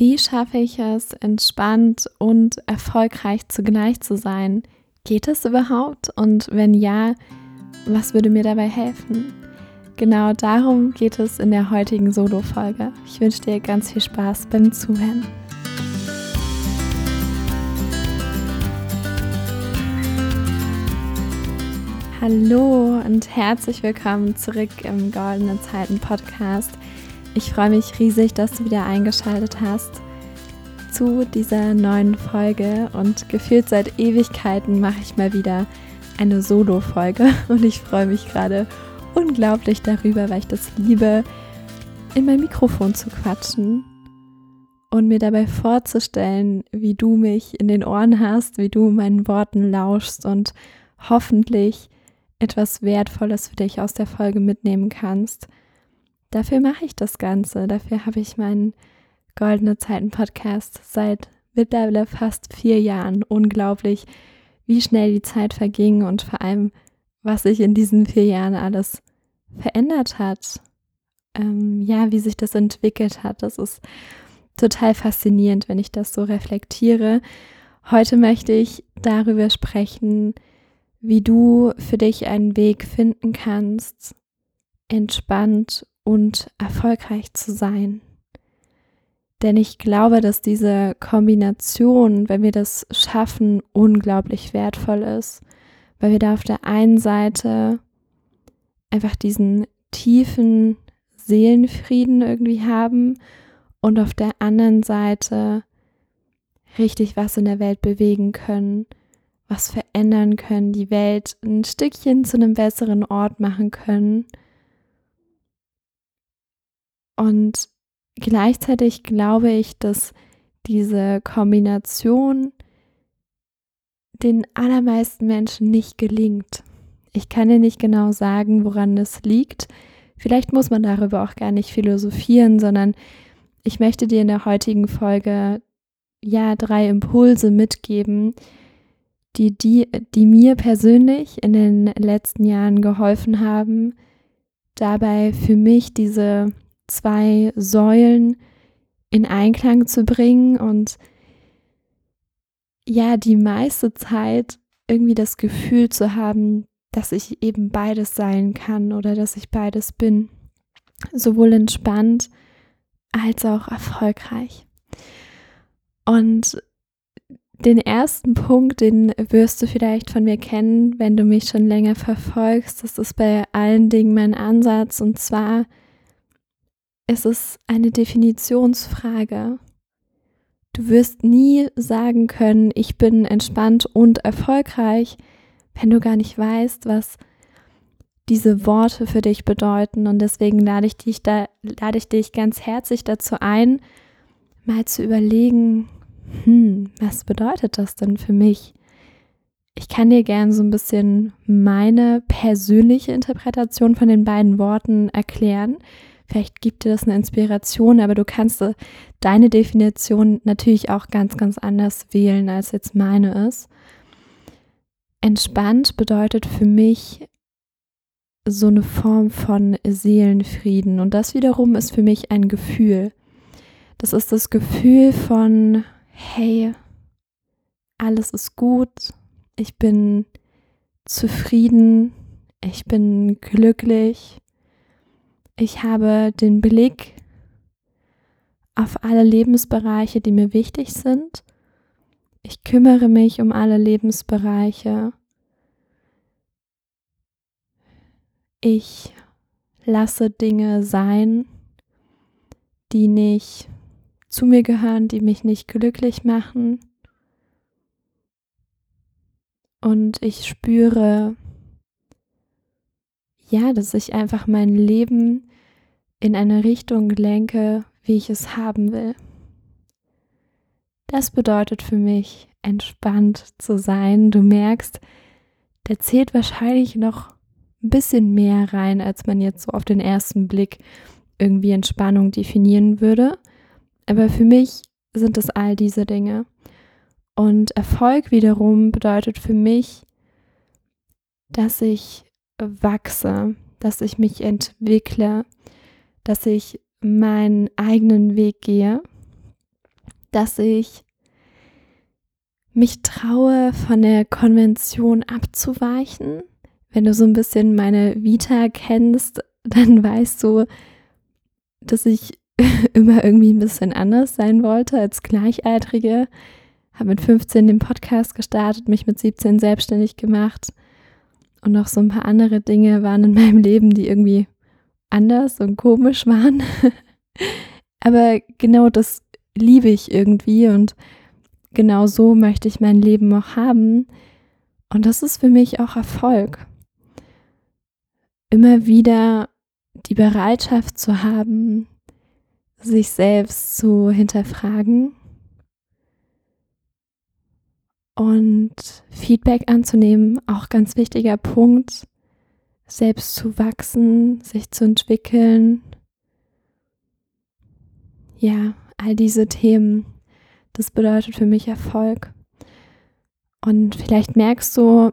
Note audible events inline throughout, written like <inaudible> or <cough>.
Wie schaffe ich es, entspannt und erfolgreich zugleich zu sein? Geht es überhaupt? Und wenn ja, was würde mir dabei helfen? Genau darum geht es in der heutigen Solo-Folge. Ich wünsche dir ganz viel Spaß beim Zuhören. Hallo und herzlich willkommen zurück im Goldene Zeiten Podcast. Ich freue mich riesig, dass du wieder eingeschaltet hast zu dieser neuen Folge und gefühlt seit Ewigkeiten mache ich mal wieder eine Solo-Folge <laughs> und ich freue mich gerade unglaublich darüber, weil ich das liebe, in mein Mikrofon zu quatschen und mir dabei vorzustellen, wie du mich in den Ohren hast, wie du meinen Worten lauschst und hoffentlich etwas Wertvolles für dich aus der Folge mitnehmen kannst. Dafür mache ich das Ganze. Dafür habe ich meinen Goldene Zeiten Podcast seit mittlerweile fast vier Jahren. Unglaublich, wie schnell die Zeit verging und vor allem, was sich in diesen vier Jahren alles verändert hat. Ähm, ja, wie sich das entwickelt hat. Das ist total faszinierend, wenn ich das so reflektiere. Heute möchte ich darüber sprechen, wie du für dich einen Weg finden kannst, entspannt und erfolgreich zu sein. Denn ich glaube, dass diese Kombination, wenn wir das schaffen, unglaublich wertvoll ist, weil wir da auf der einen Seite einfach diesen tiefen Seelenfrieden irgendwie haben und auf der anderen Seite richtig was in der Welt bewegen können, was verändern können, die Welt ein Stückchen zu einem besseren Ort machen können und gleichzeitig glaube ich, dass diese Kombination den allermeisten Menschen nicht gelingt. Ich kann dir nicht genau sagen, woran es liegt. Vielleicht muss man darüber auch gar nicht philosophieren, sondern ich möchte dir in der heutigen Folge ja drei Impulse mitgeben, die, die, die mir persönlich in den letzten Jahren geholfen haben, dabei für mich diese zwei Säulen in Einklang zu bringen und ja, die meiste Zeit irgendwie das Gefühl zu haben, dass ich eben beides sein kann oder dass ich beides bin. Sowohl entspannt als auch erfolgreich. Und den ersten Punkt, den wirst du vielleicht von mir kennen, wenn du mich schon länger verfolgst. Das ist bei allen Dingen mein Ansatz. Und zwar es ist eine Definitionsfrage. Du wirst nie sagen können, ich bin entspannt und erfolgreich, wenn du gar nicht weißt, was diese Worte für dich bedeuten. Und deswegen lade ich dich da, lade ich dich ganz herzlich dazu ein, mal zu überlegen, hm, was bedeutet das denn für mich? Ich kann dir gern so ein bisschen meine persönliche Interpretation von den beiden Worten erklären. Vielleicht gibt dir das eine Inspiration, aber du kannst äh, deine Definition natürlich auch ganz, ganz anders wählen, als jetzt meine ist. Entspannt bedeutet für mich so eine Form von Seelenfrieden. Und das wiederum ist für mich ein Gefühl. Das ist das Gefühl von, hey, alles ist gut, ich bin zufrieden, ich bin glücklich, ich habe den Blick auf alle Lebensbereiche, die mir wichtig sind. Ich kümmere mich um alle Lebensbereiche. Ich lasse Dinge sein, die nicht zu mir gehören, die mich nicht glücklich machen. Und ich spüre, ja, dass ich einfach mein Leben in eine Richtung lenke, wie ich es haben will. Das bedeutet für mich, entspannt zu sein. Du merkst, der zählt wahrscheinlich noch ein bisschen mehr rein, als man jetzt so auf den ersten Blick irgendwie Entspannung definieren würde. Aber für mich sind es all diese Dinge. Und Erfolg wiederum bedeutet für mich, dass ich wachse, dass ich mich entwickle, dass ich meinen eigenen Weg gehe dass ich mich traue, von der Konvention abzuweichen. Wenn du so ein bisschen meine Vita kennst, <laughs> dann weißt du, dass ich <laughs> immer irgendwie ein bisschen anders sein wollte als Gleichaltrige. Habe mit 15 den Podcast gestartet, mich mit 17 selbstständig gemacht und noch so ein paar andere Dinge waren in <laughs> meinem Leben, die irgendwie anders und komisch waren. <laughs> Aber genau das liebe ich irgendwie und genau so möchte ich mein Leben auch haben. Und das ist für mich auch Erfolg. Immer wieder die Bereitschaft zu haben, sich selbst zu hinterfragen und Feedback anzunehmen, auch ganz wichtiger Punkt, selbst zu wachsen, sich zu entwickeln. Ja, all diese Themen, das bedeutet für mich Erfolg. Und vielleicht merkst du,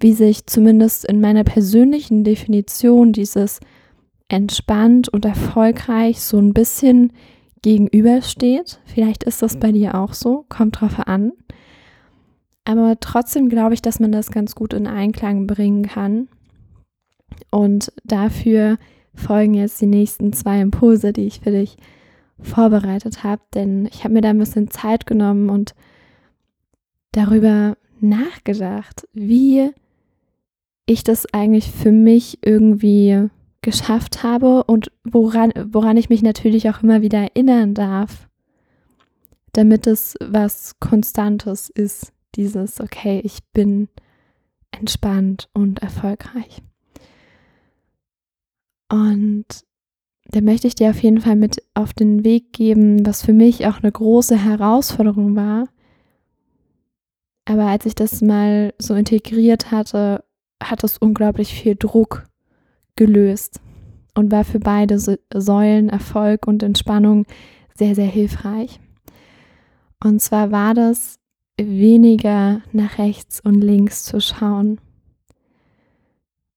wie sich zumindest in meiner persönlichen Definition dieses entspannt und erfolgreich so ein bisschen gegenübersteht. Vielleicht ist das bei dir auch so, kommt drauf an. Aber trotzdem glaube ich, dass man das ganz gut in Einklang bringen kann. Und dafür folgen jetzt die nächsten zwei Impulse, die ich für dich vorbereitet habe, denn ich habe mir da ein bisschen Zeit genommen und darüber nachgedacht, wie ich das eigentlich für mich irgendwie geschafft habe und woran, woran ich mich natürlich auch immer wieder erinnern darf, damit es was Konstantes ist, dieses, okay, ich bin entspannt und erfolgreich. Und da möchte ich dir auf jeden Fall mit auf den Weg geben, was für mich auch eine große Herausforderung war. Aber als ich das mal so integriert hatte, hat es unglaublich viel Druck gelöst und war für beide Säulen Erfolg und Entspannung sehr, sehr hilfreich. Und zwar war das weniger nach rechts und links zu schauen.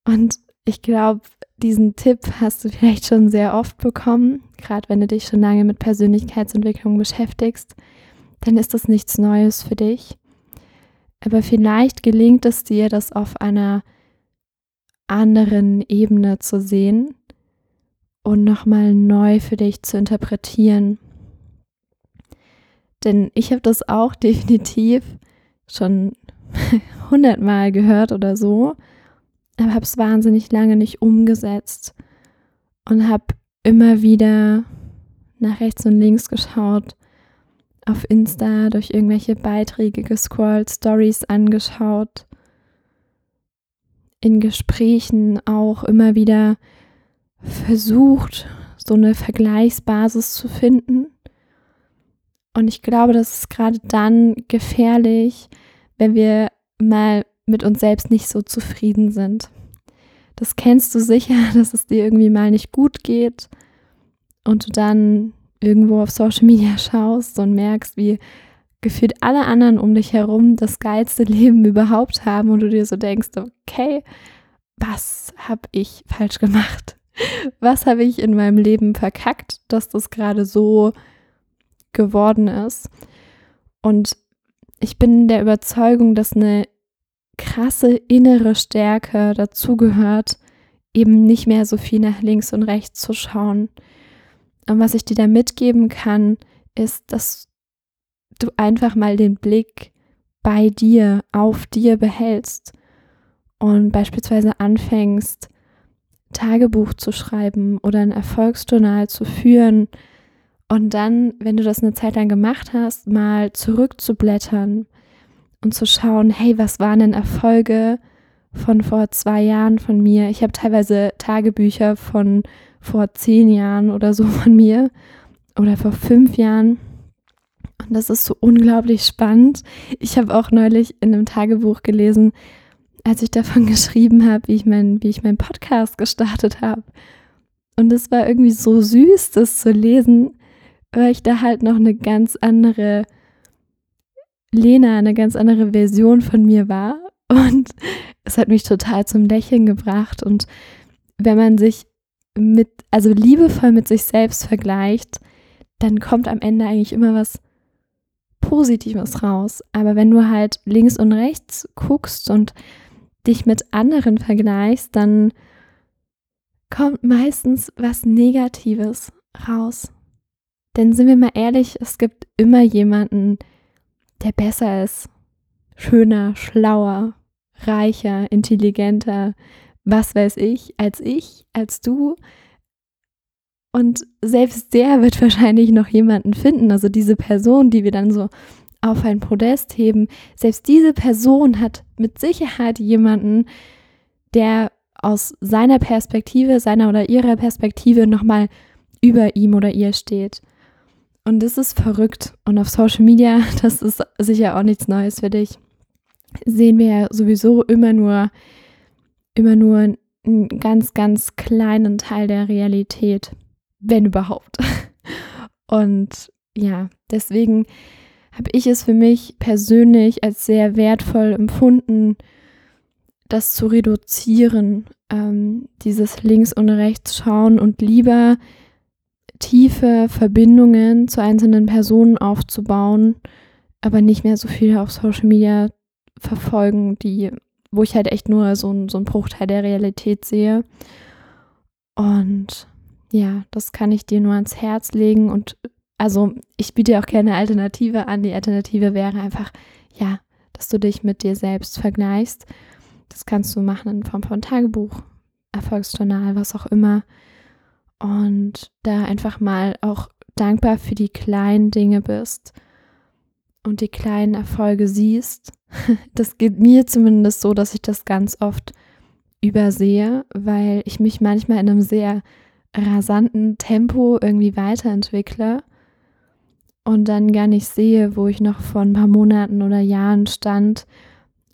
Und ich glaube, diesen Tipp hast du vielleicht schon sehr oft bekommen, gerade wenn du dich schon lange mit Persönlichkeitsentwicklung beschäftigst, dann ist das nichts Neues für dich. Aber vielleicht gelingt es dir, das auf einer anderen Ebene zu sehen und nochmal neu für dich zu interpretieren. Denn ich habe das auch <laughs> definitiv schon <laughs> hundertmal gehört oder so, aber habe es wahnsinnig lange nicht umgesetzt und habe immer wieder nach rechts und links geschaut, auf Insta durch irgendwelche Beiträge gescrollt, Stories angeschaut in Gesprächen auch immer wieder versucht, so eine Vergleichsbasis zu finden. Und ich glaube, das ist gerade dann gefährlich, wenn wir mal mit uns selbst nicht so zufrieden sind. Das kennst du sicher, <laughs> dass es dir irgendwie mal nicht gut geht und du dann irgendwo auf Social Media <laughs> schaust und merkst, wie gefühlt alle anderen um dich herum das geilste <laughs> Leben überhaupt haben und du dir so denkst, okay, was habe ich falsch gemacht? Was habe ich in meinem Leben verkackt, dass das gerade so geworden ist? Und ich bin der Überzeugung, dass eine krasse innere Stärke dazugehört, eben nicht mehr so viel nach links und rechts zu schauen. Und was ich dir da mitgeben kann, ist, dass du einfach mal den Blick bei dir, auf dir behältst und beispielsweise anfängst, Tagebuch zu schreiben oder ein Erfolgsjournal zu führen und dann, wenn du das eine Zeit lang gemacht hast, mal zurückzublättern und zu schauen, hey, was waren denn Erfolge von vor zwei Jahren von mir? Ich habe teilweise Tagebücher von vor zehn Jahren oder so von mir oder vor fünf Jahren und das ist so unglaublich spannend. Ich habe auch neulich in einem Tagebuch gelesen, als ich davon <laughs> geschrieben habe, wie ich mein, wie ich meinen Podcast gestartet habe. Und es war irgendwie so süß, das zu lesen, weil ich da halt noch eine ganz andere Lena, eine ganz andere Version von mir war. Und es hat mich total zum Lächeln gebracht. Und wenn man sich mit, also liebevoll mit sich selbst vergleicht, dann kommt am Ende eigentlich immer was Positives raus. Aber wenn du halt links und rechts guckst und dich mit anderen vergleichst, dann kommt meistens was Negatives raus. Denn sind wir mal ehrlich, es gibt immer jemanden, der besser ist, schöner, schlauer, reicher, intelligenter, was weiß ich, als ich, als du. Und selbst der wird <laughs> wahrscheinlich noch jemanden finden, also diese Person, die wir dann so auf ein Podest heben, selbst diese Person hat mit Sicherheit jemanden, der aus seiner Perspektive, seiner oder ihrer Perspektive nochmal über ihm oder ihr steht. Und das ist verrückt. Und auf Social Media, <laughs> das ist sicher auch nichts Neues für dich, sehen wir ja sowieso immer nur, immer nur einen ganz, ganz kleinen Teil der Realität, wenn überhaupt. <laughs> Und ja, deswegen habe ich es für mich persönlich als sehr wertvoll empfunden, das zu reduzieren, ähm, dieses Links und Rechts schauen und lieber tiefe Verbindungen zu einzelnen Personen aufzubauen, aber nicht mehr so viel auf Social Media verfolgen, die, wo ich halt echt nur so, so einen Bruchteil der Realität sehe. Und ja, das kann ich dir nur ans Herz legen. Und also ich biete auch gerne Alternative an. Die Alternative wäre einfach, ja, dass du dich mit dir selbst vergleichst. Das kannst du machen in Form von Tagebuch, Erfolgsjournal, was auch immer. Und da einfach mal auch dankbar für die kleinen Dinge bist und die kleinen Erfolge siehst. <laughs> Das geht mir zumindest so, dass ich das ganz oft übersehe, weil ich mich manchmal in einem sehr rasanten Tempo irgendwie weiterentwickle und dann gar nicht sehe, wo ich noch vor ein paar Monaten oder Jahren stand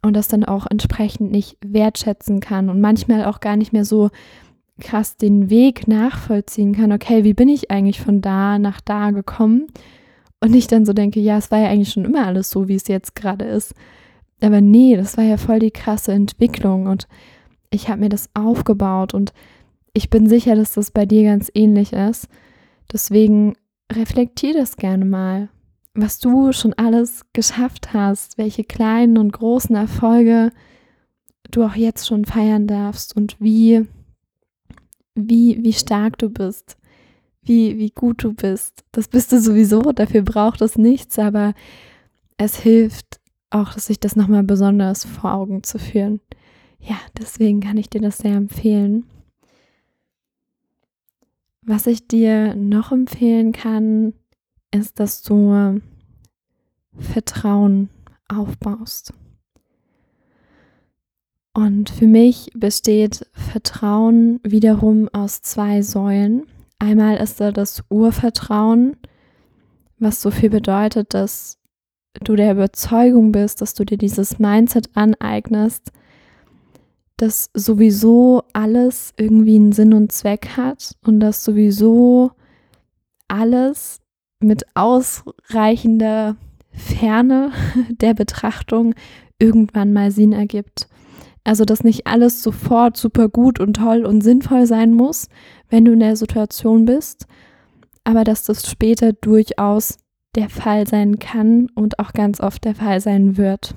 und das dann auch entsprechend nicht wertschätzen kann und manchmal auch gar nicht mehr so krass den Weg nachvollziehen kann. Okay, wie bin ich eigentlich von da nach da gekommen? Und ich dann so denke, ja, es war ja eigentlich schon immer alles so, wie es jetzt gerade ist. Aber nee, das war ja voll die krasse Entwicklung und ich habe mir das aufgebaut und ich bin sicher, dass das bei dir ganz ähnlich ist. Deswegen reflektier das gerne mal was du schon alles geschafft hast, welche kleinen und großen Erfolge du auch jetzt schon feiern darfst und wie, wie, wie stark du bist, wie, wie gut du bist. Das bist du sowieso, dafür braucht es nichts, aber es hilft auch, sich das nochmal besonders vor Augen zu führen. Ja, deswegen kann ich dir das sehr empfehlen. Was ich dir noch empfehlen kann, ist, dass du Vertrauen aufbaust. Und für mich besteht Vertrauen wiederum aus zwei Säulen. Einmal ist da das Urvertrauen, was so viel bedeutet, dass du der Überzeugung bist, dass du dir dieses Mindset aneignest, dass sowieso alles irgendwie einen Sinn und Zweck hat und dass sowieso alles mit ausreichender Ferne <laughs> der Betrachtung irgendwann mal Sinn ergibt. Also, dass nicht alles sofort super gut und toll und sinnvoll sein muss, wenn du in der Situation bist, aber dass das später durchaus der Fall sein kann und auch ganz oft der Fall sein wird.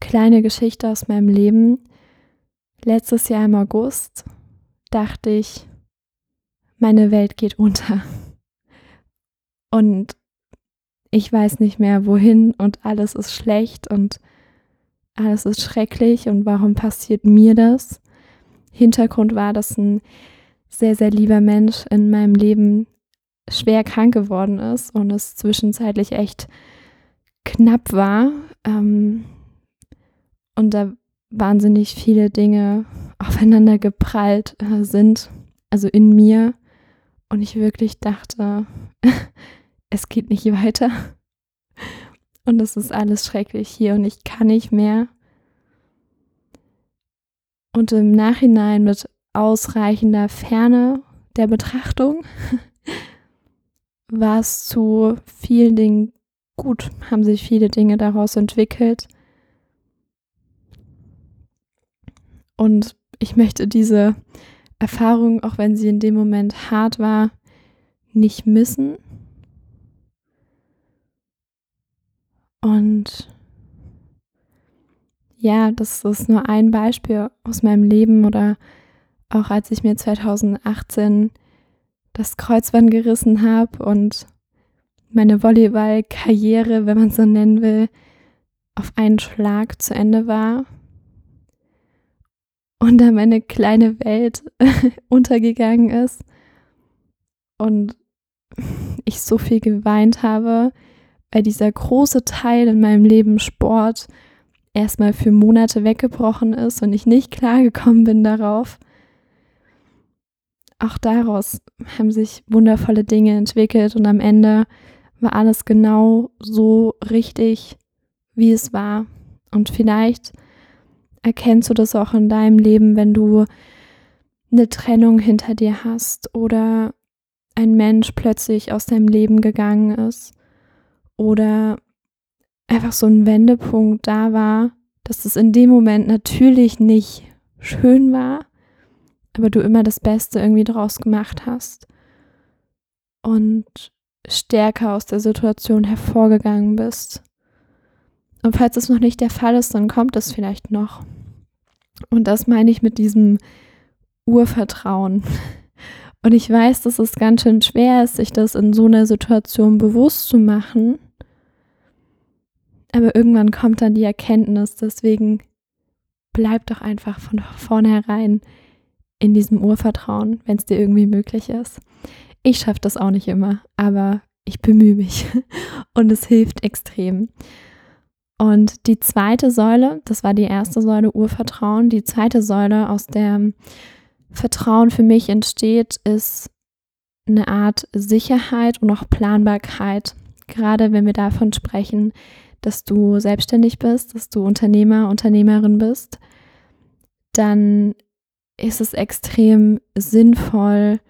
Kleine Geschichte aus meinem Leben. Letztes Jahr im August dachte ich, meine Welt geht unter. Und ich weiß nicht mehr wohin und alles ist schlecht und alles ist schrecklich und warum passiert mir das? Hintergrund war, dass ein sehr, sehr lieber Mensch in meinem Leben schwer krank geworden ist und es zwischenzeitlich echt knapp war ähm, und da wahnsinnig viele Dinge aufeinander geprallt äh, sind, also in mir und ich wirklich dachte, <laughs> es geht nicht weiter. Und es ist alles schrecklich hier und ich kann nicht mehr. Und im Nachhinein mit ausreichender Ferne der Betrachtung <laughs> war es zu vielen Dingen gut, haben sich viele Dinge daraus entwickelt. Und ich möchte diese Erfahrung, auch wenn sie in dem Moment hart war, nicht missen Und ja, das ist nur ein Beispiel aus meinem Leben oder auch als ich mir 2018 das Kreuzband gerissen habe und meine Volleyball-Karriere, wenn man so nennen will, auf einen Schlag zu Ende war und da meine kleine Welt <laughs> untergegangen ist und ich so viel geweint habe, weil dieser große Teil in meinem Leben Sport erstmal für Monate weggebrochen ist und ich nicht klargekommen bin darauf. Auch daraus haben sich wundervolle Dinge entwickelt und am Ende war alles genau so richtig, wie es war. Und vielleicht erkennst du das auch in deinem Leben, wenn du eine Trennung hinter dir hast oder ein Mensch plötzlich aus deinem Leben gegangen ist oder einfach so ein Wendepunkt da war, dass es in dem Moment natürlich nicht schön war, aber du immer das Beste irgendwie draus gemacht hast und stärker aus der Situation hervorgegangen bist. Und falls es noch nicht der Fall ist, dann kommt es vielleicht noch. Und das meine ich mit diesem Urvertrauen. Und ich weiß, dass es ganz schön schwer ist, sich das in so einer Situation bewusst zu machen. Aber irgendwann kommt dann die Erkenntnis, deswegen bleib doch einfach von vornherein in diesem Urvertrauen, wenn es dir irgendwie möglich ist. Ich schaffe das auch nicht immer, aber ich bemühe mich <laughs> und es hilft extrem. Und die zweite Säule, das war die erste Säule Urvertrauen, die zweite Säule, aus der Vertrauen für mich entsteht, ist eine Art Sicherheit und auch Planbarkeit. Gerade wenn wir davon sprechen, dass du selbstständig bist, dass du Unternehmer, Unternehmerin bist, dann ist es extrem sinnvoll,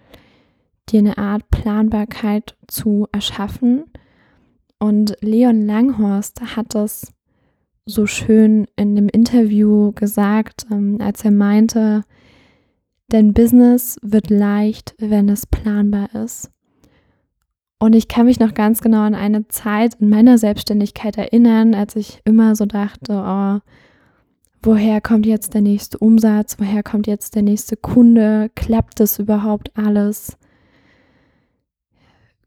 dir eine Art Planbarkeit zu erschaffen. Und Leon Langhorst hat das so schön in dem Interview gesagt, ähm, als er meinte, dein Business wird leicht, wenn es planbar ist. Und ich kann mich noch ganz genau an eine Zeit in meiner Selbstständigkeit erinnern, als ich immer so dachte, oh, woher kommt jetzt der nächste Umsatz, woher kommt jetzt der nächste Kunde, klappt das überhaupt alles?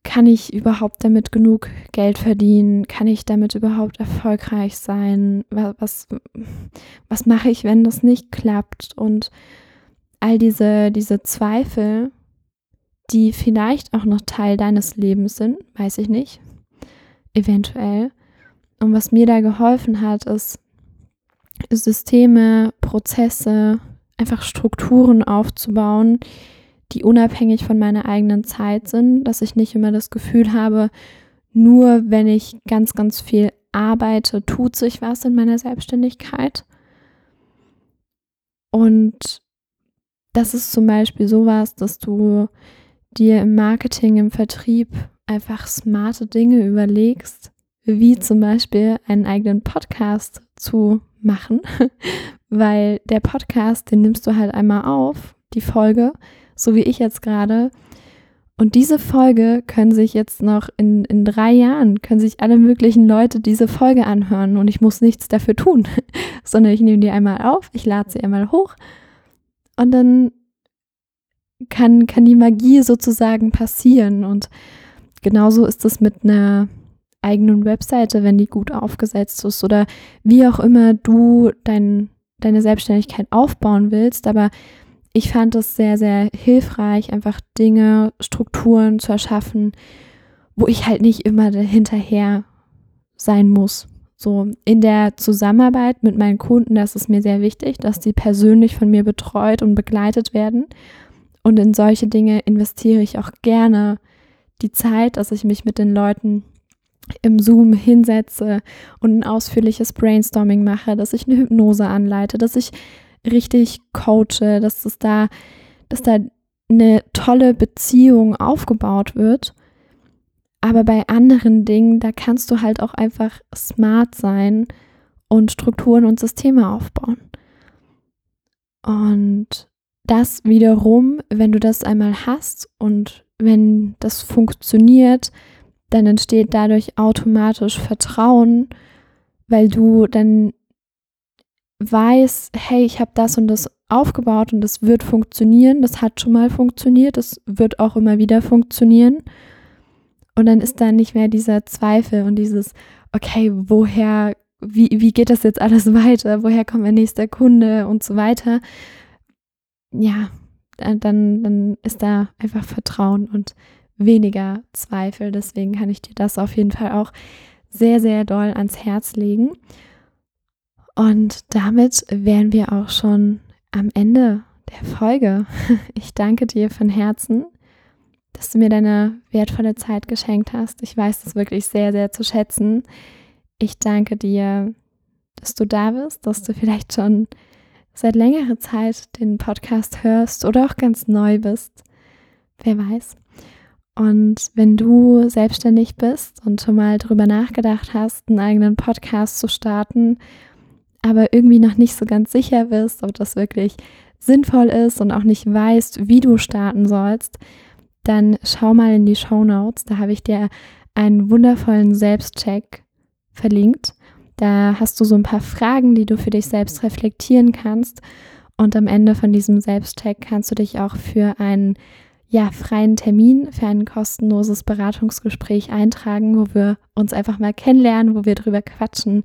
kann ich überhaupt damit genug Geld verdienen? Kann ich damit überhaupt erfolgreich sein? Was, was mache ich, wenn das nicht klappt? Und all diese, diese Zweifel, die vielleicht auch noch Teil deines Lebens sind, weiß ich nicht, eventuell. Und was mir da geholfen hat, ist Systeme, Prozesse, einfach Strukturen aufzubauen, die unabhängig von meiner eigenen Zeit sind, dass ich nicht immer das Gefühl habe, nur wenn ich ganz, ganz viel arbeite, tut sich was in meiner Selbstständigkeit. Und das ist zum Beispiel sowas, dass du dir im Marketing, im Vertrieb einfach smarte Dinge überlegst, wie zum Beispiel einen eigenen Podcast zu machen, <laughs> weil der Podcast, den nimmst du halt einmal auf, die Folge, so wie ich jetzt gerade. Und diese Folge können sich jetzt noch in, in drei Jahren, können sich alle möglichen Leute diese Folge anhören. Und ich muss nichts dafür tun, <laughs> sondern ich nehme die einmal auf, ich lade sie einmal hoch. Und dann kann, kann die Magie sozusagen passieren. Und genauso ist es mit einer eigenen Webseite, wenn die gut aufgesetzt ist oder wie auch immer du dein, deine Selbstständigkeit aufbauen willst. Aber ich fand es sehr, sehr hilfreich, einfach Dinge, Strukturen zu erschaffen, wo ich halt nicht immer hinterher sein muss. So in der Zusammenarbeit mit meinen Kunden, das ist mir sehr wichtig, dass die persönlich von mir betreut und begleitet werden. Und in solche Dinge investiere ich auch gerne die Zeit, dass ich mich mit den Leuten im Zoom hinsetze und ein ausführliches Brainstorming mache, dass ich eine Hypnose anleite, dass ich richtig coache, dass es da, dass da eine tolle Beziehung aufgebaut wird. Aber bei anderen Dingen, da kannst du halt auch einfach smart sein und Strukturen und Systeme aufbauen. Und das wiederum, wenn du das einmal hast und wenn das funktioniert, dann entsteht dadurch automatisch Vertrauen weil du dann weißt, hey, ich habe das und das aufgebaut und das wird funktionieren, das hat schon mal funktioniert, das wird auch immer wieder funktionieren. Und dann ist da nicht mehr dieser Zweifel und dieses, okay, woher, wie, wie geht das jetzt alles weiter? Woher kommt mein nächster Kunde und so weiter? Ja, dann, dann ist da einfach Vertrauen und weniger Zweifel. Deswegen kann ich dir das auf jeden Fall auch sehr, sehr doll ans Herz legen. Und damit wären wir auch schon am Ende der Folge. <laughs> Ich danke dir von Herzen, dass du mir deine wertvolle Zeit geschenkt hast. Ich weiß das wirklich sehr, sehr zu schätzen. Ich danke dir, dass du da bist, dass du vielleicht schon seit längerer Zeit den Podcast hörst oder auch ganz neu bist. Wer weiß. Und wenn du selbstständig bist und schon mal darüber nachgedacht hast, einen eigenen Podcast zu starten, aber irgendwie noch nicht so ganz sicher bist, ob das wirklich sinnvoll ist und auch nicht weißt, wie du starten sollst, dann schau mal in die Show Notes. Da habe ich dir einen wundervollen Selbstcheck verlinkt. Da hast du so ein paar Fragen, die du für dich selbst reflektieren kannst. Und am Ende von diesem Selbstcheck kannst du dich auch für einen ja, freien Termin, für ein kostenloses Beratungsgespräch eintragen, wo wir uns einfach mal kennenlernen, wo wir drüber quatschen,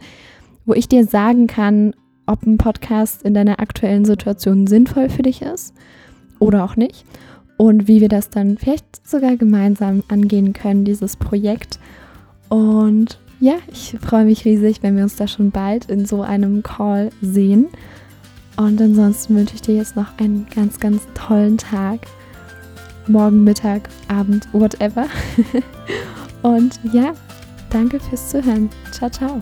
wo ich dir sagen kann, ob ein Podcast in deiner aktuellen Situation sinnvoll für dich ist oder auch nicht. Und wie wir das dann vielleicht sogar gemeinsam angehen können, dieses Projekt. Und ja, ich freue mich riesig, wenn wir uns da schon bald in so einem Call sehen. Und ansonsten wünsche ich dir jetzt noch einen ganz, ganz tollen Tag. Morgen, Mittag, Abend, whatever. <laughs> Und ja, danke fürs Zuhören. Ciao, ciao.